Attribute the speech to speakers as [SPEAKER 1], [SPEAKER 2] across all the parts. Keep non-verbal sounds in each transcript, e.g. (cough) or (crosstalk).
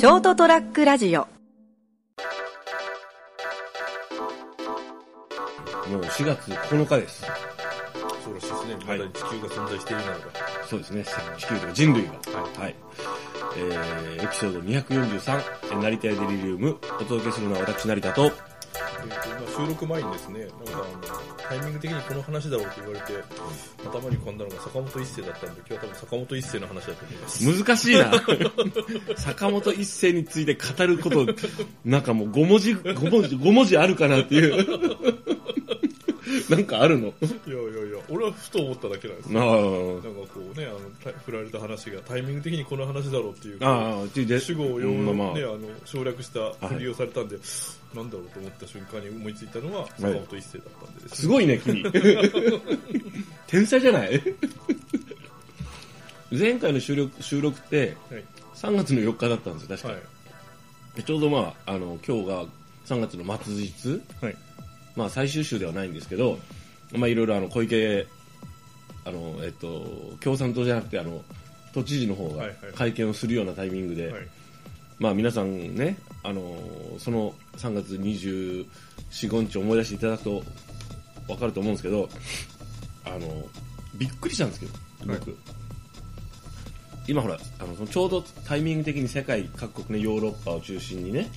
[SPEAKER 1] ショートトラックラジオ
[SPEAKER 2] もう4月9日です。
[SPEAKER 3] そうらしいですね。ま
[SPEAKER 2] はい
[SPEAKER 3] だ地球が存在しているならば。
[SPEAKER 2] そうですね。地球とか人類が。はい。えー、エピソード243、えー成田屋デリリウム、お届けするのは私、成田と、
[SPEAKER 3] 収録前にですね、なんかあの、タイミング的にこの話だろうと言われて、頭に浮かんだのが坂本一世だったんで、今日は多分坂本一世の話だと思います。
[SPEAKER 2] 難しいな。(laughs) 坂本一世について語ること、なんかもう5文字、5文字、5文字あるかなっていう。なんかあるの？
[SPEAKER 3] いやいやいや、俺はふと思っただけなんです
[SPEAKER 2] あ
[SPEAKER 3] よ。
[SPEAKER 2] ー
[SPEAKER 3] なんかこうね、あの、た振られた話がタイミング的にこの話だろうっていう、
[SPEAKER 2] あ
[SPEAKER 3] 主語を用、
[SPEAKER 2] うんま
[SPEAKER 3] ね、あの、省略した振りをされたんで、なんだろうと思った瞬間に思いついたのが坂本一世だったんでですね
[SPEAKER 2] すごいね、君。(laughs) 天才じゃない？前回の収録収録って
[SPEAKER 3] はい。
[SPEAKER 2] 3月の4日だったんですよ、確か。
[SPEAKER 3] はい。
[SPEAKER 2] でちょうどまあ、あの、今日が3月の末日、
[SPEAKER 3] はい。
[SPEAKER 2] まあ最終週ではないんですけど、まあいろいろあの、小池、あの、えっと、共産党じゃなくて、あの、都知事の方が
[SPEAKER 3] はいはい
[SPEAKER 2] 会見をするようなタイミングで、
[SPEAKER 3] はい。
[SPEAKER 2] まあ皆さんね、あの、その3月24、5日思い出していただくと分かると思うんですけど、あの、びっくりしたんですけど、僕。今ほら、あのちょうどタイミング的に世界各国ね、ヨーロッパを中心にね、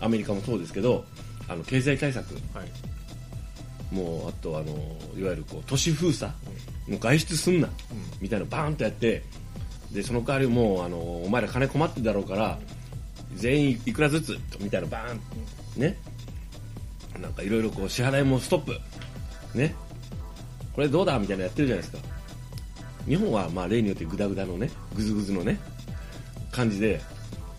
[SPEAKER 2] アメリカもそうですけど、あの、経済対策、
[SPEAKER 3] はい。
[SPEAKER 2] もう、あとあの、いわゆるこう、都市封鎖、もう外出すんな、みたいなのバーンとやって、で、その代わりもう、あの、お前ら金困ってるだろうから、全員いくらずつ、みたいなバーン、ね。なんかいろいろこう、支払いもストップ。ね。これどうだみたいなのやってるじゃないですか。日本は、まあ、例によってグダグダのね、グズグズのね、感じで、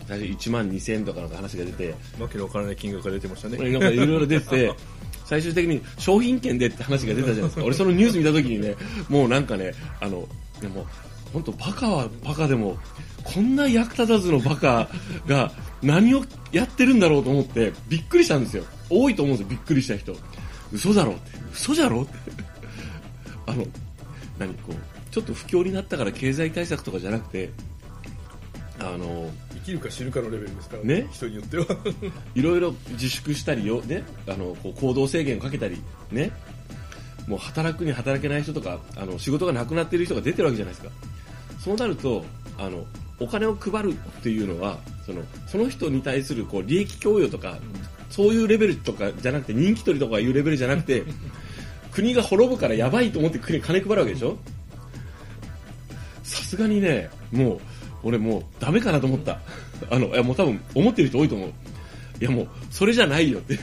[SPEAKER 2] 最初1万2000円とかの話が出て、
[SPEAKER 3] わけのわからない金額が出てましたね。
[SPEAKER 2] なんかいろいろ出てて、(laughs) 最終的に商品券でって話が出たじゃないですか。俺そのニュース見た時にね、もうなんかね、あの、でも、本当バカはバカでも、こんな役立たずのバカが何をやってるんだろうと思って、びっくりしたんですよ。多いと思うんですよ、びっくりした人。嘘だろって。嘘じゃろって。(laughs) あの、何こう、ちょっと不況になったから経済対策とかじゃなくて、あの、
[SPEAKER 3] 生きるか死ぬかのレベルですから
[SPEAKER 2] ね。
[SPEAKER 3] 人によっては。(laughs)
[SPEAKER 2] いろいろ自粛したりよ、ね、あのこう行動制限をかけたり、ね、もう働くに働けない人とかあの仕事がなくなっている人が出てるわけじゃないですか。そうなるとあのお金を配るっていうのはそのその人に対するこう利益供与とかそういうレベルとかじゃなくて人気取りとかいうレベルじゃなくて (laughs) 国が滅ぶからやばいと思って国金配るわけでしょ？さすがにねもう俺もうダメかなと思ったあのいやもう多分思ってる人多いと思ういやもうそれじゃないよって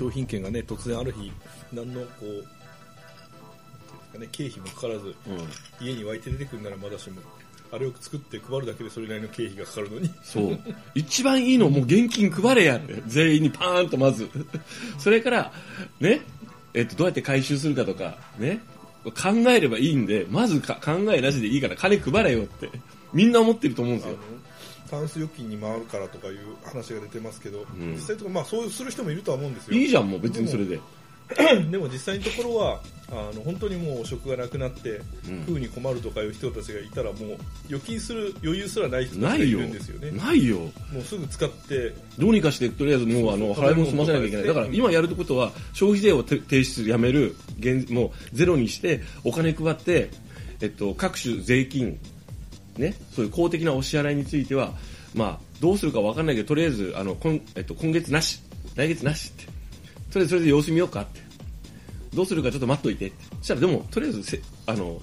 [SPEAKER 3] 商品券がね、突然ある日、何のこう、ね、経費もかからず、家に湧いて出てくるならまだしも、あれを作って配るだけでそれなりの経費がかかるのに、
[SPEAKER 2] そう。一番いいのもう現金配れやって。全員にパーンとまず。それから、ね、えっと、どうやって回収するかとか、ね、考えればいいんで、まずか考えなしでいいから金配れよって。みんな思ってると思うんですよ。
[SPEAKER 3] タンス預金に回るからとかいう話が出てますけど、
[SPEAKER 2] ん
[SPEAKER 3] 実際とか、まあそうする人もいるとは思うんですよ。
[SPEAKER 2] いいじゃん、もう別にそれで。(coughs)
[SPEAKER 3] でも実際のところは、あの本当にもう職がなくなって、
[SPEAKER 2] うん
[SPEAKER 3] 食うに困るとかいう人たちがいたら、もう預金する余裕すらない人たちがい
[SPEAKER 2] ないよ
[SPEAKER 3] るんですよね。。
[SPEAKER 2] ないよ。
[SPEAKER 3] もうすぐ使って、
[SPEAKER 2] どうにかして、とりあえずもうあの、払い物済ませなきゃいけない。だから今やることは、消費税をて提出やめる、現もうゼロにして、お金配って、えっと、各種税金、ね、そういう公的なお支払いについては、まあ、どうするかわかんないけど、とりあえず、あの、今、えっと、今月なし、来月なしって。とりあえずそれで様子見ようかって。どうするかちょっと待っといてって。そしたらでも、とりあえずせ、あの、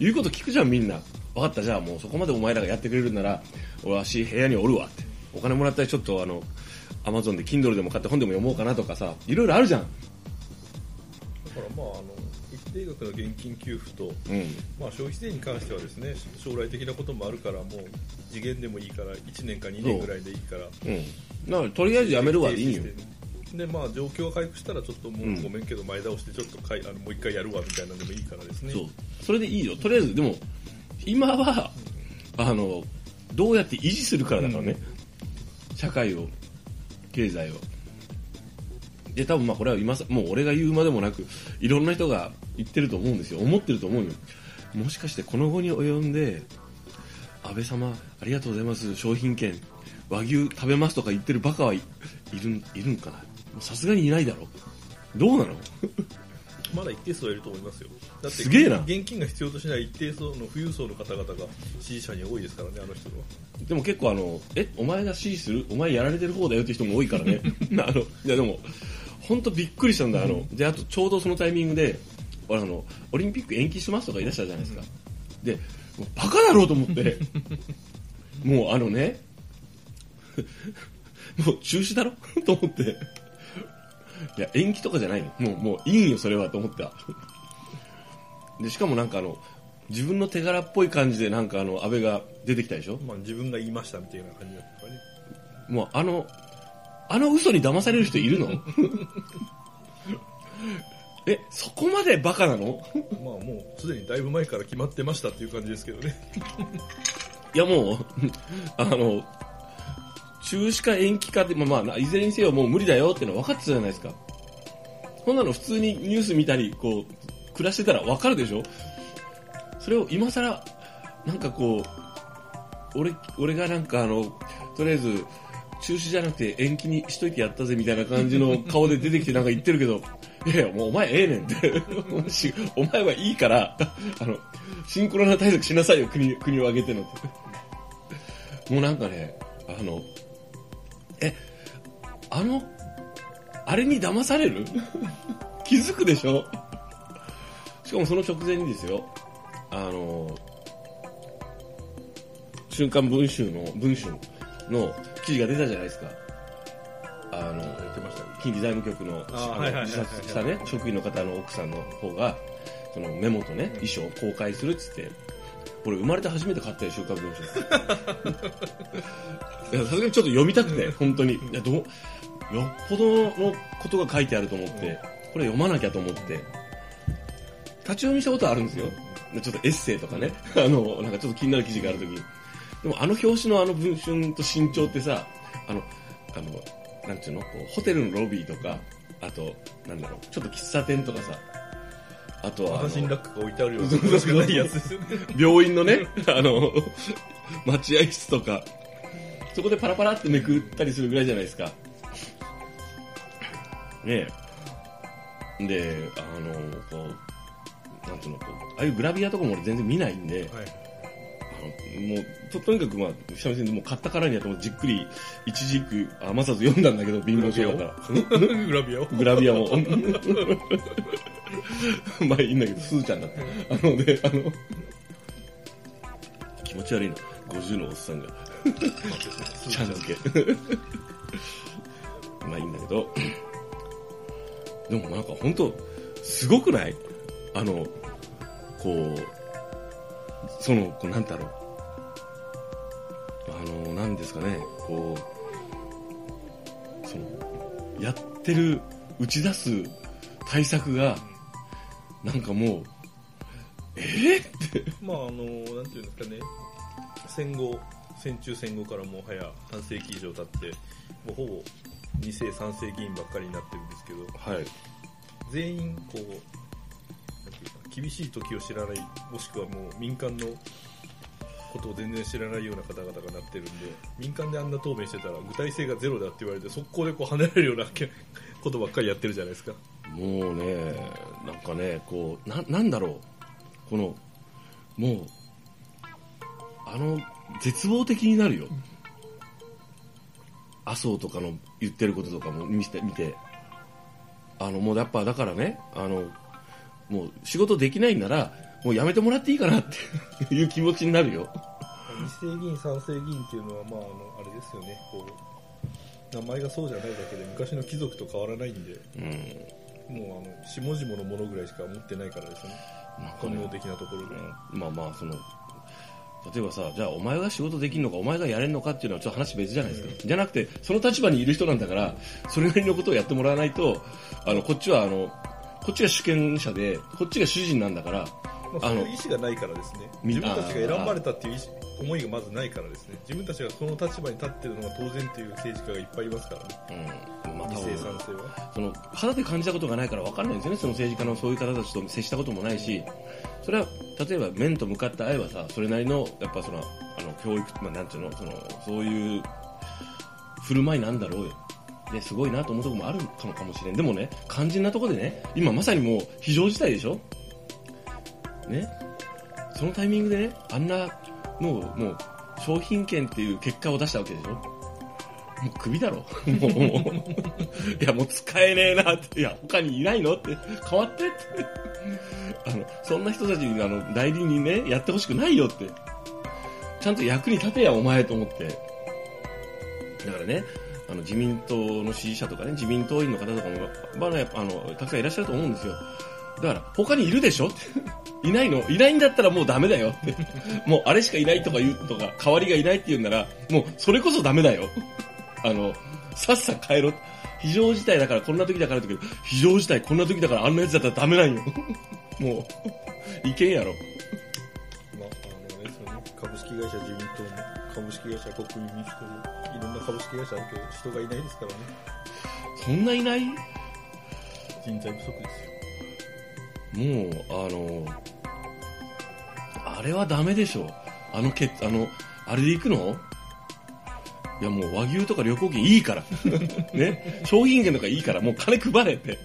[SPEAKER 2] 言うこと聞くじゃんみんな。分かった、じゃあもうそこまでお前らがやってくれるなら、俺はし部屋におるわって。お金もらったらちょっとあの、アマゾンで Kindle でも買って本でも読もうかなとかさ、いろいろあるじゃん。
[SPEAKER 3] だからまあ、あの、一定額の現金給付と、
[SPEAKER 2] うん。
[SPEAKER 3] まあ、消費税に関してはですね将来的なこともあるからもう次元でもいいから1年か2年ぐらいでいいから
[SPEAKER 2] うん。だからとりあえずやめるわでいいよ
[SPEAKER 3] でまあ状況が回復したらちょっとも
[SPEAKER 2] うん
[SPEAKER 3] うごめんけど前倒してちょっとかいあのもう一回やるわみたいなのでもいいからですね
[SPEAKER 2] そう。それでいいよ。とりあえず、でも、今は、あの、どうやって維持するからだからね。社会を、経済を。で、多分まあこれは今さ、もう俺が言うまでもなく、いろんな人が言ってると思うんですよ。思ってると思うよ。もしかしてこの後に及んで、安倍様ありがとうございます商品券和牛食べますとか言ってるバカはいいるんいるんかなさすがにいないだろ。どうなの？(laughs)
[SPEAKER 3] まだ一定数はいると思いますよ。だって
[SPEAKER 2] すげえな。
[SPEAKER 3] 現金が必要としない一定層の富裕層の方々が支持者に多いですからねあの人は。
[SPEAKER 2] でも結構あのえお前が支持する？お前やられてる方だよって人も多いからね。(laughs) あのいやでも本当びっくりしたんだ。あのであとちょうどそのタイミングであのオリンピック延期しますとか言い出したじゃないですか、でもうバカだろうと思って。(laughs) もうあのねもう中止だろ？と思っていや延期とかじゃないの。もうもういいんよそれはと思ったでしかもなんかあの自分の手柄っぽい感じでなんかあの安倍が出てきたでしょ。
[SPEAKER 3] まあ自分が言いましたみたいな感じだったからね。
[SPEAKER 2] もうあの、あの嘘に騙される人いるの？(laughs) え、そこまでバカなの？
[SPEAKER 3] まあもうすでにだいぶ前から決まってましたっていう感じですけどね。
[SPEAKER 2] いやもう、あの、中止か延期かって、まあまあ、いずれにせよもう無理だよっての分かってたじゃないですか。こんなの普通にニュース見たり、こう、暮らしてたら分かるでしょ？それを今更、なんかこう、俺、俺がなんかあの、とりあえず、中止じゃなくて延期にしといてやったぜみたいな感じの顔で出てきてなんか言ってるけど、(laughs) いやいや、もうお前ええねんって。(laughs) お前はいいから、あの、シンクロナ対策しなさいよ、国、国を挙げてのって。もうなんかね、あの、え、あの、あれに騙される？(laughs) 気づくでしょ？しかもその直前にですよ、あの、瞬間文春の、文春の記事が出たじゃないですか。あの、近畿財務局の自殺したね、職員の方の奥さんの方が、そのメモとね、遺書を公開するっつって、俺生まれて初めて買ったよ、週刊文春。いやさすがにちょっと読みたくて、本当に。いや、どう、よっぽどのことが書いてあると思って、これ読まなきゃと思って、立ち読みしたことはあるんですよ。ちょっとエッセイとかね、あの、なんかちょっと気になる記事があるときに。でもあの表紙のあの文春と身長ってさ、あの、あの、なんていうの？こうホテルのロビーとか、あと、なんだろう、ちょっと喫茶店とかさ、あとは
[SPEAKER 3] ラックが置いてあるようないやつですよね
[SPEAKER 2] 病院のね、(laughs) あの、待合室とか、そこでパラパラってめくったりするぐらいじゃないですか。ねえ。で、あの、こう、なんていうの、こう、ああいうグラビアとかも俺全然見ないんで、
[SPEAKER 3] はい
[SPEAKER 2] もうと、とにかくまあ、三味線でもう買ったからにはじっくり、一時句余さず読んだんだけど、貧乏症だから。
[SPEAKER 3] グラビアを (laughs) (laughs)
[SPEAKER 2] グラビアも。(laughs) まあいいんだけど、すーちゃんだった。あのね、あの、気持ち悪いな。50のおっさんが、(laughs) ちゃん付け。(laughs) まあいいんだけど、でもなんか本当すごくない？あの、こう、その、こうなんだろう。あの、なんですかね、こう、その、やってる、打ち出す対策が、なんかもう、えー、って、
[SPEAKER 3] まああのなんていうんですかね戦後戦中戦後からもはや半世紀以上経ってもうほぼ2世3世議員ばっかりになってるんですけど
[SPEAKER 2] はい。
[SPEAKER 3] 全員こうなんていうか厳しい時を知らないもしくはもう民間のことを全然知らないような方々がなってるんで民間であんな答弁してたら具体性がゼロだって言われて速攻でこう離れるようなことばっかりやってるじゃないですか
[SPEAKER 2] もうね、なんかね、こう、な、なんだろう。この、もう、あの、絶望的になるよ。麻生とかの言ってることとかも見て、見て。あの、もうやっぱだからね、あの、もう仕事できないんなら、もうやめてもらっていいかなって (laughs) いう気持ちになるよ。
[SPEAKER 3] 二世議員、三世議員っていうのは、まあ、あの、あれですよね、こう、名前がそうじゃないだけで、昔の貴族と変わらないんで、
[SPEAKER 2] うん。
[SPEAKER 3] もう、あの、下々のものぐらいしか持ってないからですね。
[SPEAKER 2] なんか
[SPEAKER 3] 本能
[SPEAKER 2] ね、
[SPEAKER 3] 的なところで。
[SPEAKER 2] まあまあ、その、例えばさ、じゃあお前が仕事できるのか、お前がやれるのかっていうのはちょっと話別じゃないですか。じゃなくて、その立場にいる人なんだから、それなりのことをやってもらわないと、あの、こっちはあの、こっちが主権者で、こっちが主人なんだから、
[SPEAKER 3] まあ、そういう意思がないからですね
[SPEAKER 2] み
[SPEAKER 3] 自分たちが選ばれたっていう意思思いがまずないからですね。自分たちがその立場に立ってるのが当然っていう政治家がいっぱいいますから。ね
[SPEAKER 2] うん。まあ多
[SPEAKER 3] 理性は。
[SPEAKER 2] その肌で感じたことがないから分かんないんですよね。その政治家のそういう方たちと接したこともないし。それは例えば面と向かって会えばさそれなりのやっぱそのあの教育、まあ、なんていうのそのそういう振る舞いなんだろうよ。ですごいなと思うところもあるかもかもしれん。でもね肝心なところでね今まさにもう非常事態でしょ。ね。そのタイミングでねあんなもうもう商品券っていう結果を出したわけでしょ？もうクビだろもう、もういやもう使えねえなって、いや他にいないのって、変わってって。あの、そんな人たちにあの、代理人ね、やってほしくないよって。ちゃんと役に立てやお前と思って。だからね、あの、自民党の支持者とかね、自民党員の方とかも、まあ、やっぱあの、たくさんいらっしゃると思うんですよ。だから、他にいるでしょ？(laughs) いないの？いないんだったらもうダメだよって。(laughs) もうあれしかいないとか言うとか、代わりがいないって言うんなら、もうそれこそダメだよ。(laughs) あの、さっさ帰ろ。非常事態だからこんな時だからって言うけど、非常事態こんな時だからあんなやつだったらダメなんよ。もう、いけんやろ。
[SPEAKER 3] まあ、あのね、その株式会社自民党も株式会社国民民主党もいろんな株式会社あるけど人がいないですからね
[SPEAKER 2] そんないない？
[SPEAKER 3] 人材不足ですよ
[SPEAKER 2] もう、あの、あれはダメでしょ。あのけ、あの、あれで行くの？いやもう和牛とか旅行券いいから。(laughs) ね。商品券とかいいから、もう金配れて。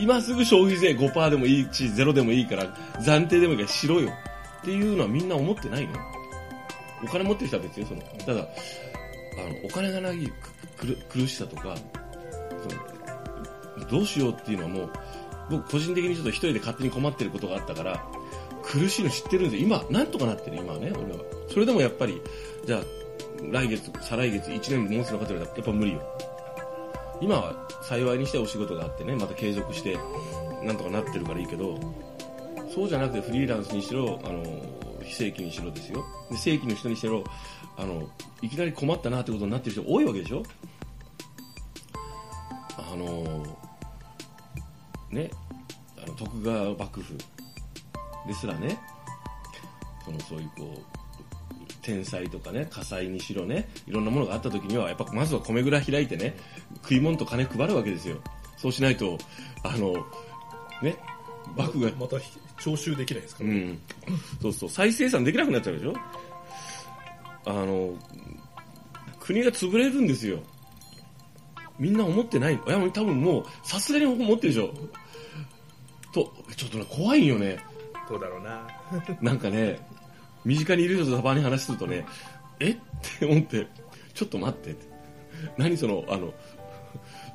[SPEAKER 2] 今すぐ消費税5%でもいいし、ゼロでもいいから、暫定でもいいからしろよ。っていうのはみんな思ってないの？お金持ってる人は別にその、ただ、あの、お金がないくく苦しさとか、そのどうしようっていうのはもう、僕個人的にちょっと一人で勝手に困ってることがあったから、苦しいの知ってるんで、今、なんとかなってる、今はね、俺は。それでもやっぱり、じゃあ、来月、再来月、1年持つのかと言われたら、やっぱ無理よ。今は幸いにしてお仕事があってね、また継続して、なんとかなってるからいいけど、そうじゃなくてフリーランスにしろ、あの、非正規にしろですよ。で、正規の人にしろ、あの、いきなり困ったなってことになってる人多いわけでしょ？あの、ね、あの徳川幕府ですらね、そのそういうこう、天災とかね、火災にしろね、いろんなものがあった時には、やっぱまずは米蔵開いてね、食い物と金配るわけですよ。そうしないと、あの、ね、幕府が、
[SPEAKER 3] また徴収できないですからね、
[SPEAKER 2] うん。そうそう、再生産できなくなっちゃうでしょ？あの、国が潰れるんですよ。みんな思ってない。いや、多分もう、さすがに思ってるでしょ。と、ちょっとね、怖いよね。
[SPEAKER 3] どうだろうな (laughs)
[SPEAKER 2] なんかね、身近にいる人とたまに話するとね、え？って思って、ちょっと待ってって。何その、あの、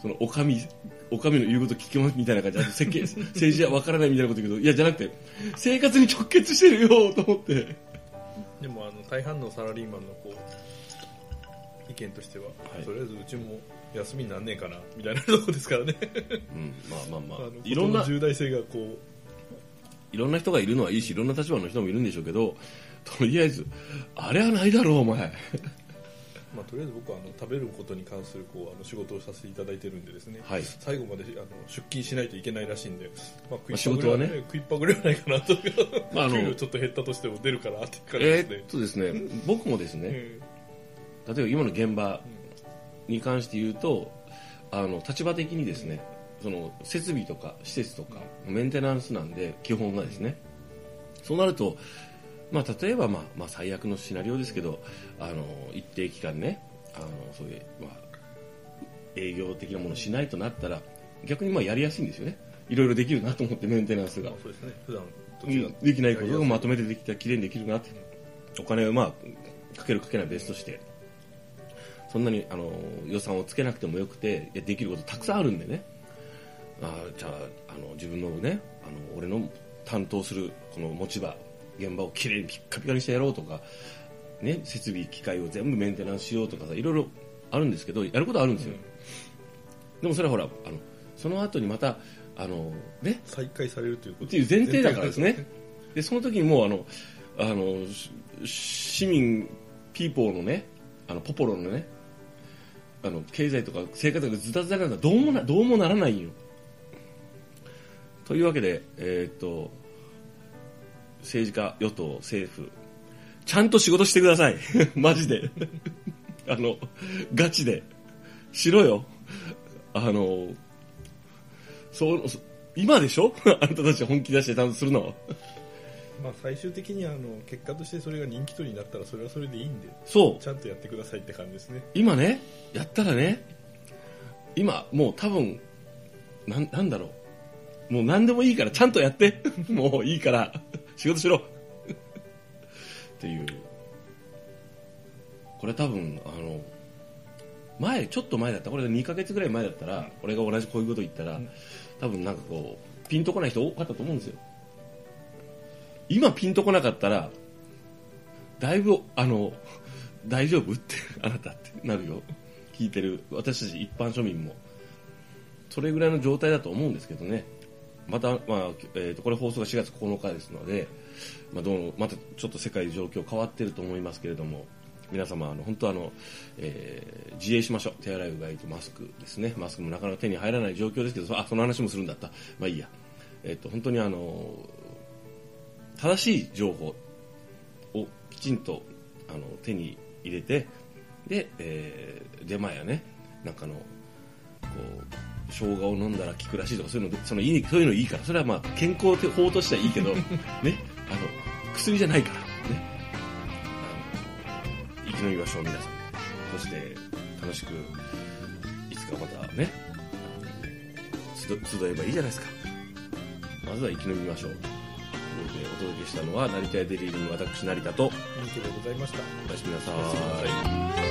[SPEAKER 2] その、おかみ、おかみの言うこと聞きますみたいな感じで、設計、(laughs) 政治はわからないみたいなこと言うけど、いや、じゃなくて、生活に直結してるよ、と思って。
[SPEAKER 3] でもあの大半のサラリーマンのこう意見としては、
[SPEAKER 2] い。
[SPEAKER 3] とりあえずうちも休みになんねえかな。みたいなとこですからね。
[SPEAKER 2] うん、まあまあまあ。
[SPEAKER 3] あの、
[SPEAKER 2] いろんな
[SPEAKER 3] 事の、重大性がこう。
[SPEAKER 2] いろんな人がいるのはいいし、いろんな立場の人もいるんでしょうけど、とりあえず、あれはないだろう、お前。(laughs)
[SPEAKER 3] まあ、とりあえず僕はあの食べることに関するこうあの仕事をさせていただいてるんでですね、
[SPEAKER 2] はい。
[SPEAKER 3] 最後まであの出勤しないといけないらしいんで、まあ、食いっ
[SPEAKER 2] 仕事はね
[SPEAKER 3] 食いっぱぐれはないかなと、(laughs)
[SPEAKER 2] まああの
[SPEAKER 3] 給料ちょっと減ったとしても出るからって感じ
[SPEAKER 2] え
[SPEAKER 3] で。すね
[SPEAKER 2] ーっ。とですね、僕もですね、
[SPEAKER 3] え
[SPEAKER 2] 例えば今の現場に関して言うと、あの、立場的にですね、その、設備とか施設とか、メンテナンスなんで、基本がですね。そうなると、まあ、例えば、まあ、まあ、最悪のシナリオですけど、あの、一定期間ね、あの、そういう、まあ、営業的なものをしないとなったら、逆にまあ、やりやすいんですよね。いろいろできるなと思って、メンテナンスが。
[SPEAKER 3] そうですね普段
[SPEAKER 2] できないことがまとめてできたら綺麗にできるなってお金をまあかけるかけないは別としてそんなにあの予算をつけなくてもよくてできることたくさんあるんでね。あーじゃああの自分のねあの俺の担当するこの持ち場現場をきれいにピッカピカにしてやろうとか、ね、設備機械を全部メンテナンスしようとかさいろいろあるんですけどやることはあるんですよ、でもそれはほらあのその後にまたあのね
[SPEAKER 3] 再開されるということ。
[SPEAKER 2] っていう前提だからですね。で、その時にもうあの、あの、し市民、ピーポーのね、あの、ポポロのね、あの、経済とか生活がズタズタなんだどうもな、どうもならないよ。というわけで、えーっと、政治家、与党、政府、ちゃんと仕事してください。(laughs) マジで。(laughs) あの、ガチで。しろよ。あの、そう、今でしょ？(laughs) あんたたち本気出してちゃんとするの。
[SPEAKER 3] まあ最終的にあの結果としてそれが人気取りになったらそれはそれでいいんで
[SPEAKER 2] そう
[SPEAKER 3] ち。ゃんとやってくださいって感じですね
[SPEAKER 2] 今ね、やったらね、今、もう多分、なん、なんだろう。もう何でもいいから、ちゃんとやって。(laughs) もういいから、仕事しろ。(laughs) っていう。これ多分、あの、前、ちょっと前だった、これが2ヶ月ぐらい前だったら、俺が同じこういうこと言ったら、多分なんかこう、ピンとこない人多かったと思うんですよ。今ピンとこなかったら、だいぶ、あの、大丈夫って、(laughs) あなたってなるよ。聞いてる、私たち一般庶民も。それぐらいの状態だと思うんですけどね。また、まあ、えーと、これ放送が4月9日ですので、まあ、どうまたちょっと世界状況変わってると思いますけれども、皆様、あの、本当あの、えー自衛しましょう。手洗い、うがいとマスクですね。マスクもなかなか手に入らない状況ですけど、あ、その話もするんだった。まあいいや。えっ、と、本当にあの、正しい情報をきちんとあの手に入れてで、えー、出前やねなんかのこう生姜を飲んだら効くらしいとかそういうのそのいいそういうのいいからそれはまあ健康法としてはいいけど (laughs) ねあの薬じゃないからね。あの生き延びましょう皆さん。そして楽しくいつかまたね集集えばいいじゃないですか。まずは生き延びましょうでお届けしたのは成田屋デリーリング私成田と
[SPEAKER 3] いいけでございました。
[SPEAKER 2] おやすみなさ
[SPEAKER 3] おやすみなさい。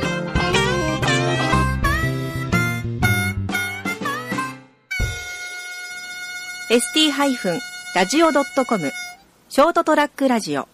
[SPEAKER 1] ー ST-radio.com ショートトラックラジオ